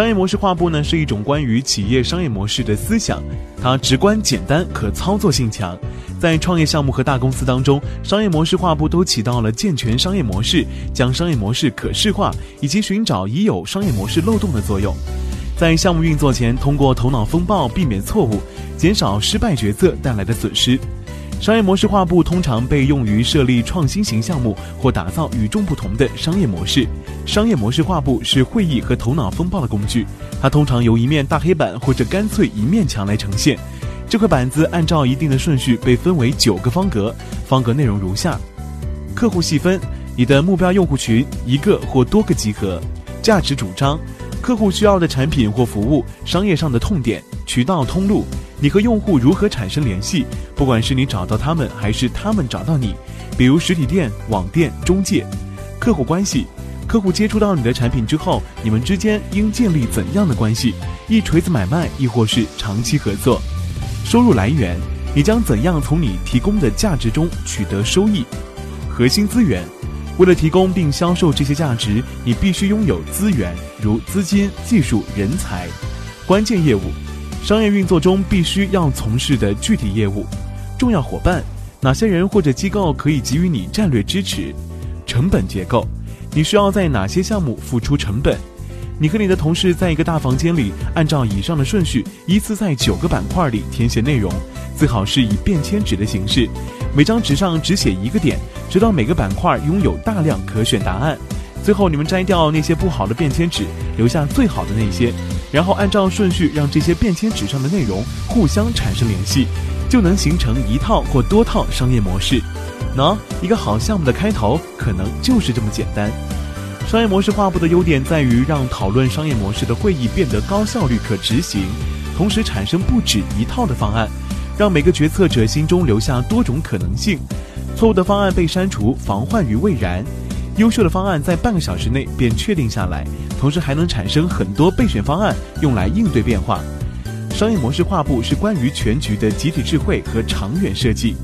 商业模式画布呢是一种关于企业商业模式的思想，它直观简单，可操作性强。在创业项目和大公司当中，商业模式画布都起到了健全商业模式、将商业模式可视化以及寻找已有商业模式漏洞的作用。在项目运作前，通过头脑风暴避免错误，减少失败决策带来的损失。商业模式画布通常被用于设立创新型项目或打造与众不同的商业模式。商业模式画布是会议和头脑风暴的工具，它通常由一面大黑板或者干脆一面墙来呈现。这块板子按照一定的顺序被分为九个方格，方格内容如下：客户细分，你的目标用户群一个或多个集合；价值主张，客户需要的产品或服务，商业上的痛点，渠道通路。你和用户如何产生联系？不管是你找到他们，还是他们找到你，比如实体店、网店、中介。客户关系，客户接触到你的产品之后，你们之间应建立怎样的关系？一锤子买卖，亦或是长期合作？收入来源，你将怎样从你提供的价值中取得收益？核心资源，为了提供并销售这些价值，你必须拥有资源，如资金、技术、人才。关键业务。商业运作中必须要从事的具体业务，重要伙伴，哪些人或者机构可以给予你战略支持？成本结构，你需要在哪些项目付出成本？你和你的同事在一个大房间里，按照以上的顺序，依次在九个板块里填写内容，最好是以便签纸的形式，每张纸上只写一个点，直到每个板块拥有大量可选答案。最后，你们摘掉那些不好的便签纸，留下最好的那些。然后按照顺序让这些便签纸上的内容互相产生联系，就能形成一套或多套商业模式。喏，一个好项目的开头可能就是这么简单。商业模式画布的优点在于让讨论商业模式的会议变得高效率、可执行，同时产生不止一套的方案，让每个决策者心中留下多种可能性。错误的方案被删除，防患于未然。优秀的方案在半个小时内便确定下来。同时还能产生很多备选方案，用来应对变化。商业模式画布是关于全局的集体智慧和长远设计。